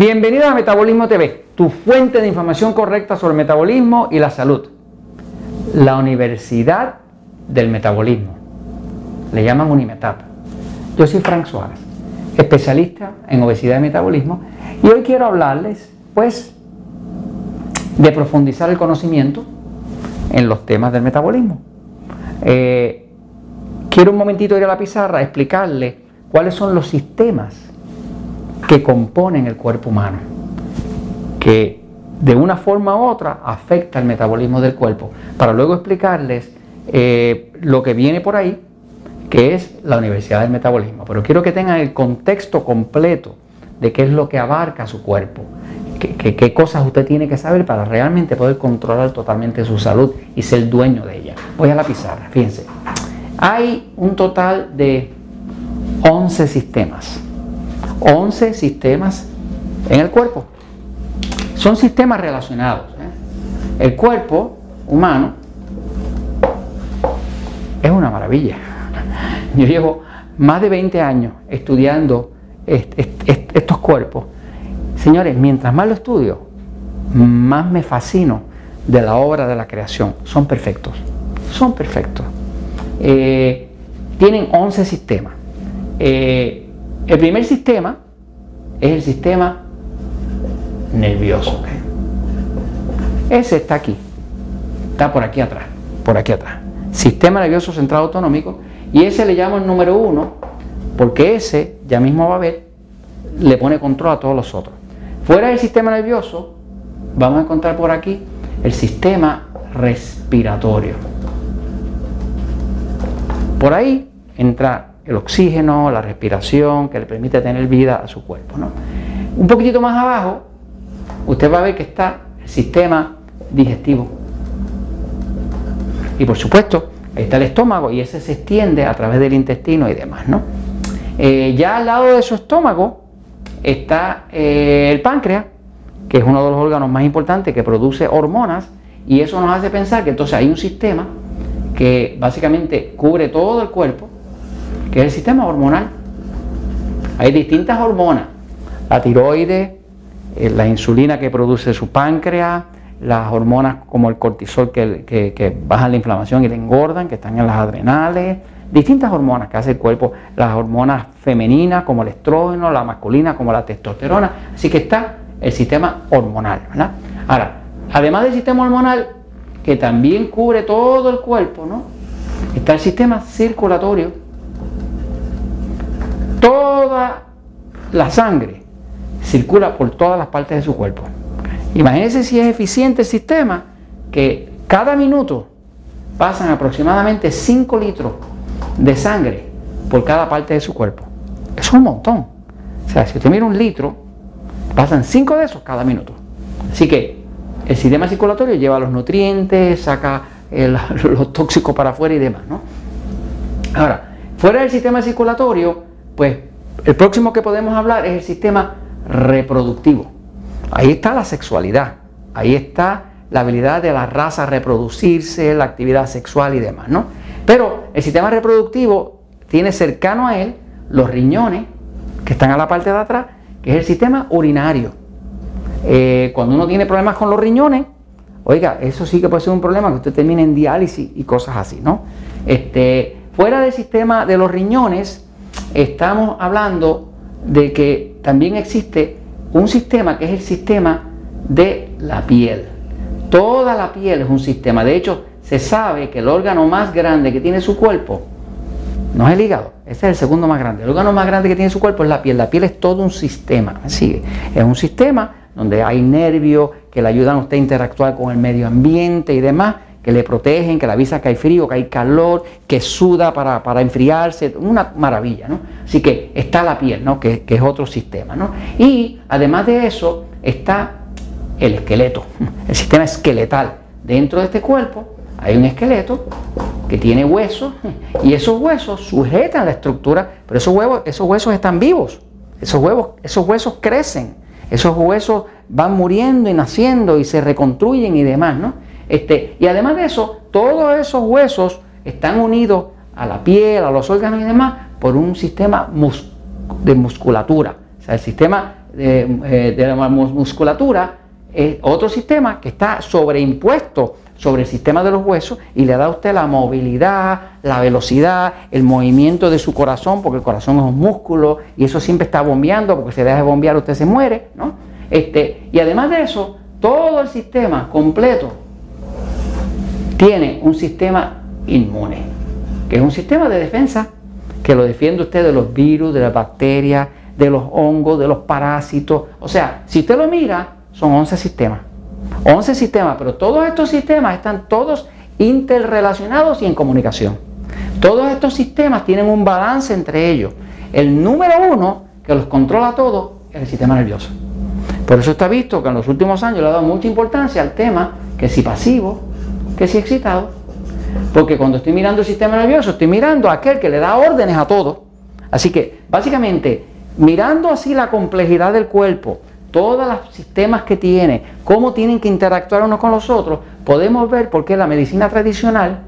Bienvenido a Metabolismo TV, tu fuente de información correcta sobre el metabolismo y la salud. La Universidad del Metabolismo. Le llaman Unimetap. Yo soy Frank Suárez, especialista en obesidad y metabolismo, y hoy quiero hablarles, pues, de profundizar el conocimiento en los temas del metabolismo. Eh, quiero un momentito ir a la pizarra explicarles cuáles son los sistemas que componen el cuerpo humano, que de una forma u otra afecta el metabolismo del cuerpo, para luego explicarles eh, lo que viene por ahí, que es la Universidad del Metabolismo. Pero quiero que tengan el contexto completo de qué es lo que abarca su cuerpo, qué, cosas usted tiene que saber para realmente poder controlar totalmente su salud y ser dueño de ella. Voy a la pizarra, fíjense. Hay un total de 11 sistemas 11 sistemas en el cuerpo. Son sistemas relacionados. ¿eh? El cuerpo humano es una maravilla. Yo llevo más de 20 años estudiando estos cuerpos. Señores, mientras más lo estudio, más me fascino de la obra de la creación. Son perfectos. Son perfectos. Eh, tienen 11 sistemas. Eh, el primer sistema es el sistema nervioso. Ese está aquí, está por aquí atrás, por aquí atrás. Sistema nervioso central autonómico y ese le llamo el número uno porque ese, ya mismo va a ver, le pone control a todos los otros. Fuera del sistema nervioso, vamos a encontrar por aquí el sistema respiratorio. Por ahí entra el oxígeno, la respiración, que le permite tener vida a su cuerpo. Un poquitito más abajo, usted va a ver que está el sistema digestivo. Y por supuesto, ahí está el estómago y ese se extiende a través del intestino y demás. ¿no? Eh, ya al lado de su estómago está eh, el páncreas, que es uno de los órganos más importantes que produce hormonas, y eso nos hace pensar que entonces hay un sistema que básicamente cubre todo el cuerpo que es el sistema hormonal. Hay distintas hormonas, la tiroides, eh, la insulina que produce su páncreas, las hormonas como el cortisol que, bajan la inflamación y le engordan, que están en las adrenales, distintas hormonas que hace el cuerpo, las hormonas femeninas como el estrógeno, la masculina como la testosterona, así que está el sistema hormonal. Ahora, además del sistema hormonal, que también cubre todo el cuerpo, ¿no? está el sistema circulatorio, toda la sangre circula por todas las partes de su cuerpo. Imagínense si es eficiente el sistema que cada minuto pasan aproximadamente 5 litros de sangre por cada parte de su cuerpo. Es un montón. O sea, si usted mira un litro, pasan 5 de esos cada minuto. Así que el sistema circulatorio lleva los nutrientes, saca los tóxicos para afuera y demás. ¿no? Ahora, fuera del sistema circulatorio, pues el próximo que podemos hablar es el sistema reproductivo. Ahí está la sexualidad, ahí está la habilidad de la raza a reproducirse, la actividad sexual y demás, ¿no? Pero el sistema reproductivo tiene cercano a él los riñones, que están a la parte de atrás, que es el sistema urinario. Eh, cuando uno tiene problemas con los riñones, oiga, eso sí que puede ser un problema, que usted termine en diálisis y cosas así, ¿no? Este, fuera del sistema de los riñones, estamos hablando de que también existe un sistema que es el sistema de la piel. Toda la piel es un sistema. De hecho, se sabe que el órgano más grande que tiene su cuerpo no es el hígado, ese es el segundo más grande. El órgano más grande que tiene su cuerpo es la piel. La piel es todo un sistema. Sigue. Es un sistema donde hay nervios que le ayudan a usted a interactuar con el medio ambiente y demás que le protegen, que le avisa que hay frío, que hay calor, que suda para, enfriarse, una maravilla, ¿no? Así que está la piel, ¿no? Que, es otro sistema, ¿no? Y además de eso está el esqueleto, el sistema esqueletal. Dentro de este cuerpo hay un esqueleto que tiene huesos y esos huesos sujetan la estructura, pero esos, esos huesos están vivos, esos, esos huesos crecen, esos huesos van muriendo y naciendo y se reconstruyen y demás, ¿no? Este, y además de eso, todos esos huesos están unidos a la piel, a los órganos y demás, por un sistema de musculatura. O sea, el sistema de, la musculatura, es otro sistema que está sobreimpuesto sobre el sistema de los huesos y le da a usted la movilidad, la velocidad, el movimiento de su corazón, porque el corazón es un músculo y eso siempre está bombeando, porque si deja de bombear usted se muere, ¿no? Este, y además de eso, todo el sistema completo tiene un sistema inmune, que es un sistema de defensa que lo defiende usted de los virus, de las bacterias, de los hongos, de los parásitos. O sea, si usted lo mira, son 11 sistemas. 11 sistemas, pero todos estos sistemas están todos interrelacionados y en comunicación. Todos estos sistemas tienen un balance entre ellos. El número uno que los controla todos es el sistema nervioso. Por eso está visto que en los últimos años le ha dado mucha importancia al tema que si pasivo, que si excitado. Porque cuando estoy mirando el sistema nervioso, estoy mirando a aquel que le da órdenes a todo. Así que, básicamente, mirando así la complejidad del cuerpo, todos los sistemas que tiene, cómo tienen que interactuar unos con los otros, podemos ver por qué la medicina tradicional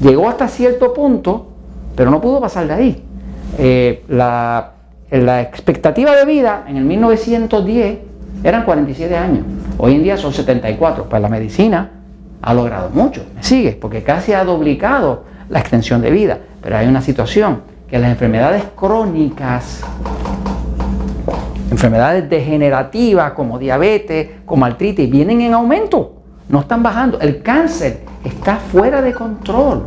llegó hasta cierto punto, pero no pudo pasar de ahí. Eh, la, la expectativa de vida en el 1910 eran 47 años. Hoy en día son 74. Pues la medicina ha logrado mucho. ¿Me sigue? Porque casi ha duplicado la extensión de vida. Pero hay una situación que las enfermedades crónicas, enfermedades degenerativas como diabetes, como artritis, vienen en aumento. No están bajando. El cáncer está fuera de control.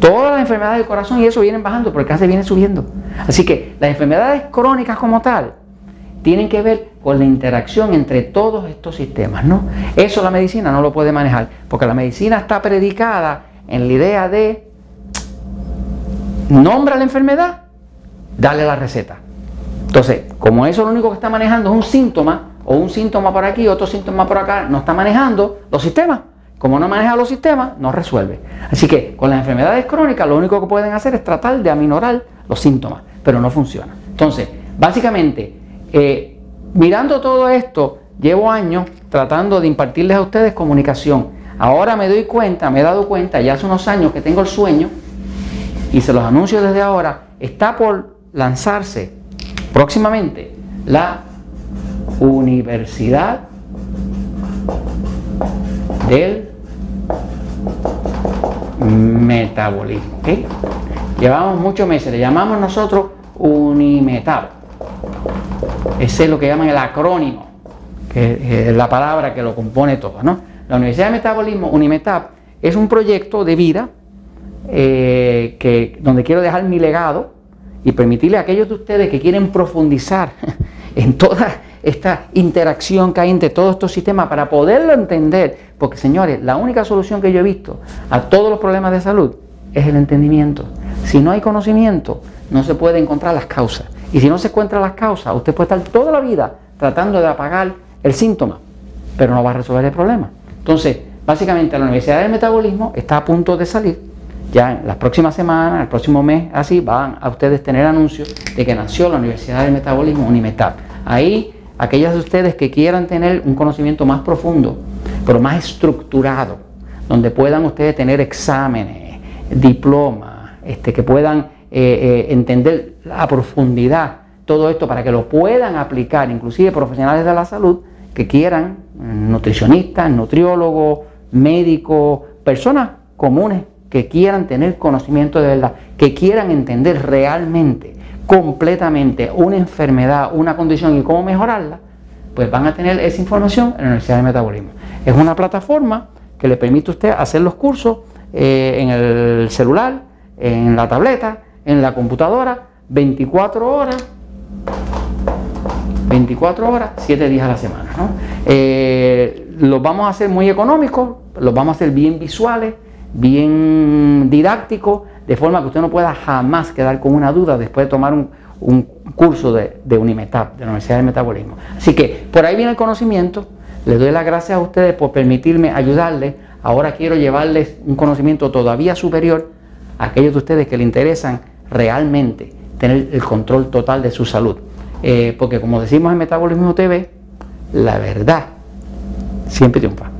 Todas las enfermedades del corazón y eso vienen bajando, pero el cáncer viene subiendo. Así que las enfermedades crónicas como tal tienen que ver con la interacción entre todos estos sistemas, ¿no? Eso la medicina no lo puede manejar, porque la medicina está predicada en la idea de nombra la enfermedad, dale la receta. Entonces, como eso lo único que está manejando es un síntoma, o un síntoma por aquí, otro síntoma por acá, no está manejando los sistemas. Como no maneja los sistemas, no resuelve. Así que con las enfermedades crónicas lo único que pueden hacer es tratar de aminorar los síntomas, pero no funciona. Entonces, básicamente, eh, mirando todo esto, llevo años tratando de impartirles a ustedes comunicación. Ahora me doy cuenta, me he dado cuenta, ya hace unos años que tengo el sueño, y se los anuncio desde ahora, está por lanzarse próximamente la Universidad del Metabolismo. Llevamos muchos meses, le llamamos nosotros Unimetab. Ese es lo que llaman el acrónimo, que es la palabra que lo compone todo. ¿no? La Universidad de Metabolismo, Unimetab, es un proyecto de vida eh, que, donde quiero dejar mi legado y permitirle a aquellos de ustedes que quieren profundizar en toda esta interacción que hay entre todos estos sistemas para poderlo entender, porque señores, la única solución que yo he visto a todos los problemas de salud es el entendimiento. Si no hay conocimiento, no se puede encontrar las causas. Y si no se encuentran las causas, usted puede estar toda la vida tratando de apagar el síntoma, pero no va a resolver el problema. Entonces, básicamente la Universidad del Metabolismo está a punto de salir. Ya en las próximas semanas, el próximo mes, así, van a ustedes tener anuncios de que nació la Universidad del Metabolismo Unimetab. Ahí, aquellas de ustedes que quieran tener un conocimiento más profundo, pero más estructurado, donde puedan ustedes tener exámenes, diplomas, este, que puedan eh, eh, entender a profundidad todo esto para que lo puedan aplicar, inclusive profesionales de la salud que quieran, mm, nutricionistas, nutriólogos, médicos, personas comunes que quieran tener conocimiento de verdad, que quieran entender realmente, completamente una enfermedad, una condición y cómo mejorarla, pues van a tener esa información en la Universidad de Metabolismo. Es una plataforma que le permite a usted hacer los cursos eh, en el celular, en la tableta, en la computadora 24 horas, 24 horas, 7 días a la semana. Eh, los vamos a hacer muy económicos, los vamos a hacer bien visuales, bien didácticos, de forma que usted no pueda jamás quedar con una duda después de tomar un, curso de, de Unimetab, de la Universidad del Metabolismo. Así que por ahí viene el conocimiento. Les doy las gracias a ustedes por permitirme ayudarles. Ahora quiero llevarles un conocimiento todavía superior a aquellos de ustedes que les interesan realmente tener el control total de su salud. Eh, porque como decimos en Metabolismo TV, la verdad siempre triunfa.